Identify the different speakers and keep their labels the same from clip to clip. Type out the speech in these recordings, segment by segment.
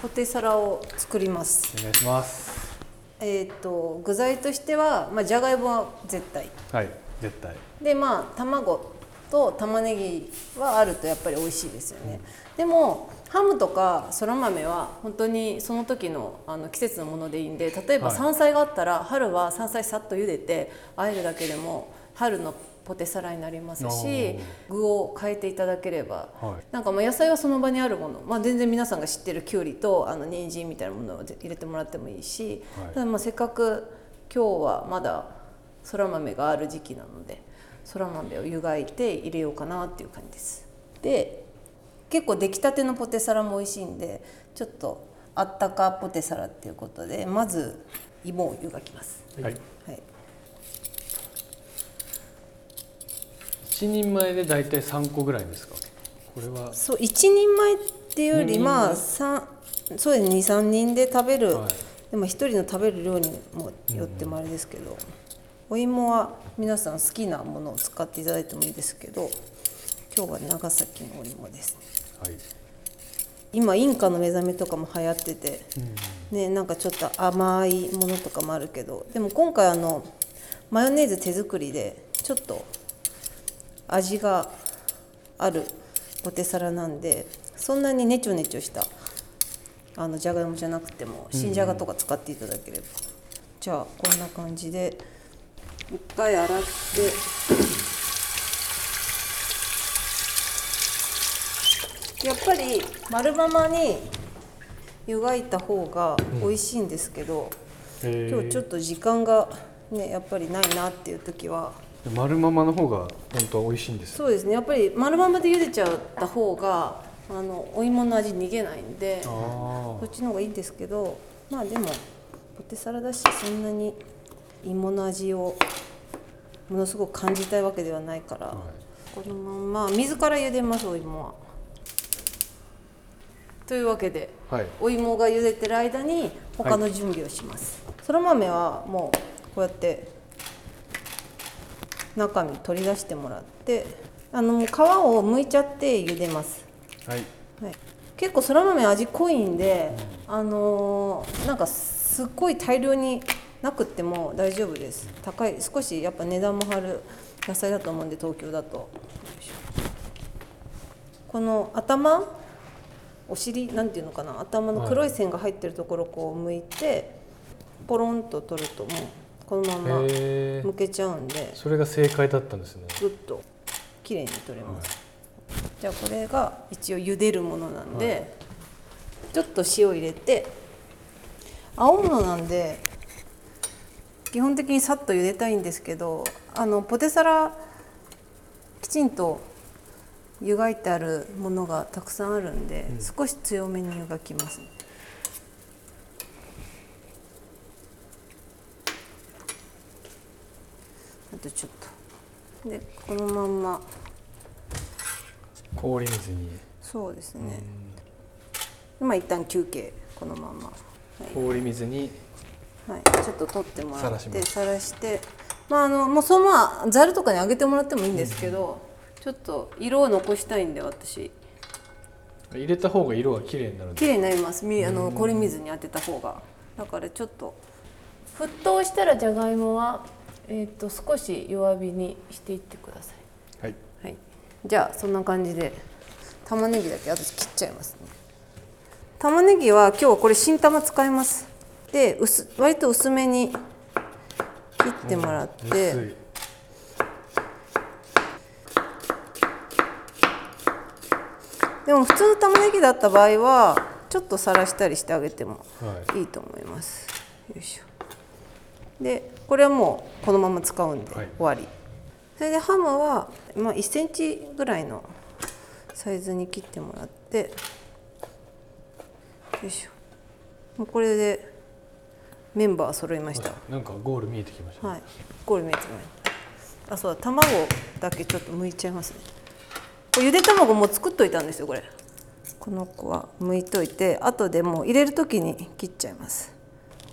Speaker 1: ポテサラを作ります。
Speaker 2: お願いします。
Speaker 1: えっ、と具材としてはまあじゃがいもは絶対。
Speaker 2: はい絶対。
Speaker 1: でまあ卵と玉ねぎはあるとやっぱり美味しいですよね、でもハムとかそら豆は本当にその時のあの季節のものでいいんで例えば
Speaker 2: はい。
Speaker 1: 山菜があったら春は山菜さっと茹でて和えるだけでも春のポテサラになりますし具を変えていただければ。
Speaker 2: はい。
Speaker 1: なんかまあ野菜はその場にあるもの、まあ、全然皆さんが知ってるきゅうりとあの人参みたいなものを入れてもらってもいいし、
Speaker 2: はい。
Speaker 1: ただまあせっかく今日はまだそら豆がある時期なのでそら豆を湯がいて入れようかなっていう感じです。で結構出来たてのポテサラも美味しいんでちょっとあったかポテサラっていうことでまず芋を湯がきます。
Speaker 2: はい。
Speaker 1: はい、
Speaker 2: 一人前で大体三個ぐらいですか？これは。
Speaker 1: そう一人前っていうよりまあ三そうですね23人で食べる、
Speaker 2: はい。
Speaker 1: でも一人の食べる量にもよってもあれですけど、お芋は皆さん好きなものを使っていただいてもいいですけど今日は長崎のお芋です
Speaker 2: はい。
Speaker 1: 今インカの目覚めとかも流行ってて、ね、なんかちょっと甘いものとかもあるけどでも今回あのマヨネーズ手作りでちょっと味があるポテサラなんでそんなにネチョネチョしたあのじゃがいもじゃなくても新じゃがとか使っていただければ、じゃあこんな感じで一回洗ってやっぱり丸ままに湯がいた方が美味しいんですけど、
Speaker 2: え
Speaker 1: 今日ちょっと時間がねやっぱりないなっていう時は
Speaker 2: 丸ままの方が本当は美味しいんです
Speaker 1: そうですね。やっぱり丸ままで茹でちゃった方があのお芋の味逃げないんで
Speaker 2: あ
Speaker 1: こっちの方がいいんですけどまあでもポテサラだしそんなに芋の味をものすごく感じたいわけではないから、
Speaker 2: あ、はい、
Speaker 1: このまま水から茹でますお芋は。というわけで
Speaker 2: はい、
Speaker 1: お芋が茹でてる間に他の準備をします、そら豆はもうこうやって中身取り出してもらってあの皮を剥いちゃって茹でます、
Speaker 2: はい、
Speaker 1: はい、結構そら豆味濃いんで、あのーなんかすっごい大量になくっても大丈夫です。高い少しやっぱ値段も張る野菜だと思うんで東京だと。この頭お尻なんていうのかな頭の黒い線が入ってるところをこう剥いてポロンと取るともうこのまま
Speaker 2: へえ
Speaker 1: 剥けちゃうんで。
Speaker 2: それが正解だったんですね。
Speaker 1: ぐっと綺麗に取れます、じゃあこれが一応茹でるものなんで、ちょっと塩入れて青物なんで基本的にさっと茹でたいんですけどあのポテサラきちんと湯がいてあるものがたくさんあるんで、少し強めに湯がきます、あとちょっと。でこのまんま。
Speaker 2: 氷水に。
Speaker 1: そうですね、今一旦休憩。このまま、は
Speaker 2: 氷水に。
Speaker 1: いはい、ちょっと取ってもらっ
Speaker 2: て
Speaker 1: さらして。まああのもうそのままざるとかにあげてもらってもいいんですけど、ちょっと色を残したいんで私。
Speaker 2: 入れた方が色が綺麗になるんで
Speaker 1: 綺麗になります。みあの氷水に当てた方が。だからちょっと。沸騰したらじゃがいもは、えー、と少し弱火にしていってください。
Speaker 2: はい。
Speaker 1: はい、じゃあそんな感じで玉ねぎだけ私切っちゃいますね。玉ねぎは今日はこれ新玉使います。で薄割と薄めに切ってもらって、
Speaker 2: 薄い。
Speaker 1: でも普通の玉ねぎだった場合はちょっとさらしたりしてあげても
Speaker 2: はい。
Speaker 1: いいと思います。よいしょでこれはもうこのまま使うんで
Speaker 2: はい。
Speaker 1: 終わり、それでハムは、まあ、1センチぐらいのサイズに切ってもらってよいしょ。もうこれでメンバー揃いました。
Speaker 2: なんかゴール見えてきましたね、
Speaker 1: はい。ゴール見えてまいりました。あそうだ。卵だけちょっと剥いちゃいますね。これゆで卵もう作っといたんですよこれ。この子は剥いといて後でもう入れる時に切っちゃいます。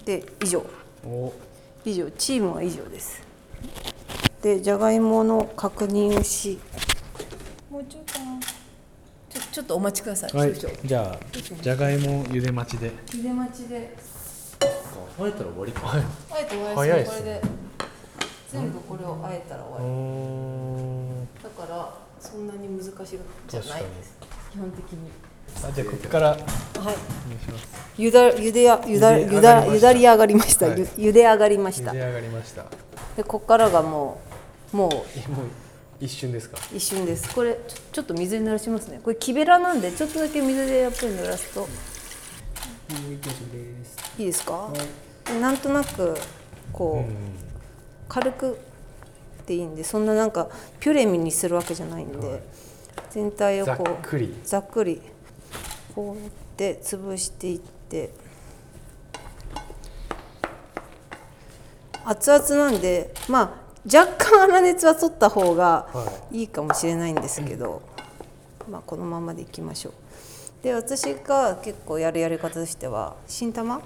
Speaker 1: で以上。
Speaker 2: お
Speaker 1: 以上チームは以上です。でじゃがいもの確認をしもうちょいかなちょちちょっとお待ちください、
Speaker 2: はい。じゃあじゃがいも茹で待ちで。
Speaker 1: 茹で待ちで。
Speaker 3: あえたら終わりか。
Speaker 2: はい
Speaker 1: あえて終わり
Speaker 2: 早いっすね。
Speaker 1: これで全部これをあえたら終わり。
Speaker 2: ん
Speaker 1: だからそんなに難しいじゃないです。基本的に
Speaker 2: あじゃあここから
Speaker 1: はい。ゆだゆでやゆだ
Speaker 2: ゆ
Speaker 1: だゆだり上がりました、
Speaker 2: はい。
Speaker 1: ゆゆで上がりました。
Speaker 2: 茹で上がりました。
Speaker 1: でここからがもうもう
Speaker 2: えもう一瞬ですか？
Speaker 1: 一瞬です。これちょちょっと水に濡らしますね。これ木べらなんでちょっとだけ水でやっぱり濡らすと。いいですか、でなんとなくこう、軽くでいいんでそんななんかピュレミにするわけじゃないんで、全体を
Speaker 2: ざっ
Speaker 1: こう
Speaker 2: くり。
Speaker 1: ざっくりこうやって潰していって熱々なんでまあ若干粗熱は取った方がいいかもしれないんですけど、まあこのままでいきましょう。で私が結構やるやり方としては新玉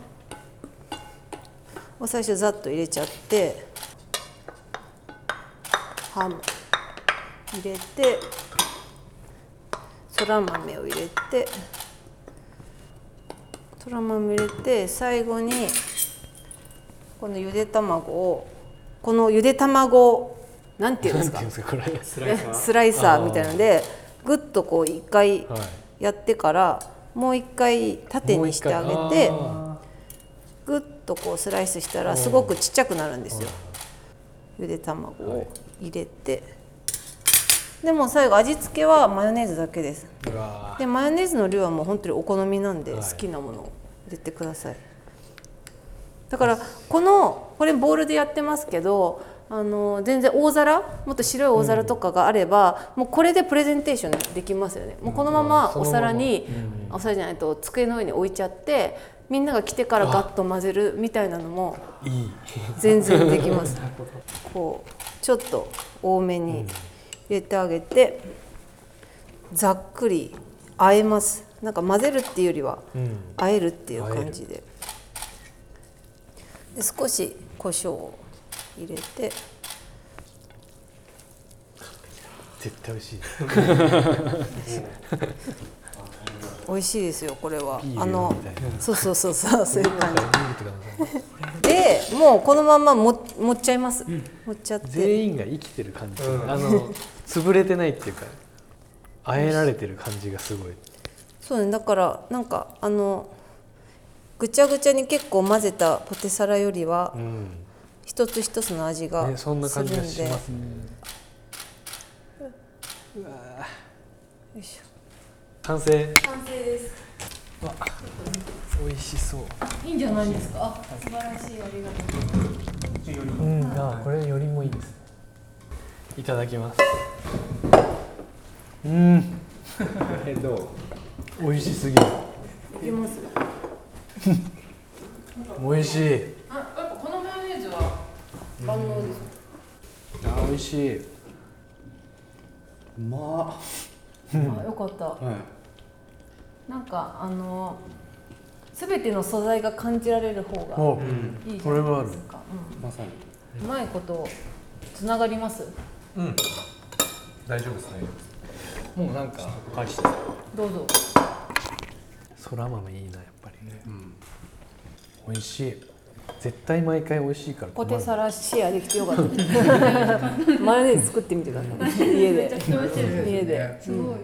Speaker 1: を最初ざっと入れちゃってハム入れてそら豆を入れてそら豆入れて最後にこのゆで卵をこのゆで卵なんていうんですか？
Speaker 3: スライサー
Speaker 1: みたいのでぐっとこう一回
Speaker 2: はい
Speaker 1: やってからもう一回縦にしてあげてぐっとこうスライスしたらすごくちっちゃくなるんですよ。ゆで卵を入れてでも最後味付けはマヨネーズだけです。でマヨネーズの量はもう本当にお好みなんで
Speaker 2: はい。
Speaker 1: 好きなものを入れてください、だからこのこれボウルでやってますけどあの全然大皿もっと白い大皿とかがあれば、もうこれでプレゼンテーションできますよね。もうこのままお皿に、お皿じゃないと机の上に置いちゃってみんなが来てからガッと混ぜるみたいなのも
Speaker 2: いい。
Speaker 1: 全然できます。こうちょっと多めに入れてあげて、ざっくり和えます。なんか混ぜるっていうよりは
Speaker 2: うん。
Speaker 1: 和えるっていう感じで。で少し胡椒を入れて。
Speaker 2: 絶対美味しい。
Speaker 1: 美味しいですよこれは。あのそうそうそうそうそういう感じでもうこのままも持っちゃいます。持っちゃって。
Speaker 2: 全員が生きてる感じ、あの潰れてないっていうかあえられてる感じがすごい。
Speaker 1: そうねだからなんかあのぐちゃぐちゃに結構混ぜたポテサラよりは
Speaker 2: うん。
Speaker 1: 一つ一つの味が
Speaker 2: ね、そんな
Speaker 1: するんで、
Speaker 2: 感じがしますね。
Speaker 1: よいしょ。
Speaker 2: 完成。
Speaker 1: 完成です
Speaker 2: 美味しそう。
Speaker 1: いいんじゃないですか？あ素晴らしいありがとう。
Speaker 2: うんあこれよりもいいです。いただきます。うん。
Speaker 3: えどう
Speaker 2: 美味しすぎる。
Speaker 1: いけます？
Speaker 2: 美味しい。
Speaker 1: あやっぱこのマヨネーズは万能です
Speaker 2: あ美味しい。う
Speaker 3: ま
Speaker 1: あよかった。
Speaker 3: あはい。
Speaker 1: なんかあのすべての素材が感じられる方が
Speaker 2: お
Speaker 1: いいじ
Speaker 2: これはある
Speaker 1: ゃないですか、
Speaker 3: まさに
Speaker 1: うん、うまいことつながります？
Speaker 2: うん。大丈夫ですね。もうなんか。
Speaker 3: 返して。
Speaker 1: どうぞ。
Speaker 2: そら豆いいなやっぱり。ね。
Speaker 3: うん。
Speaker 2: 美味しい。絶対毎回美味しいから。
Speaker 1: ポテサラシェアできてよかった。マヨネーズ作ってみてください。家で。家で、うん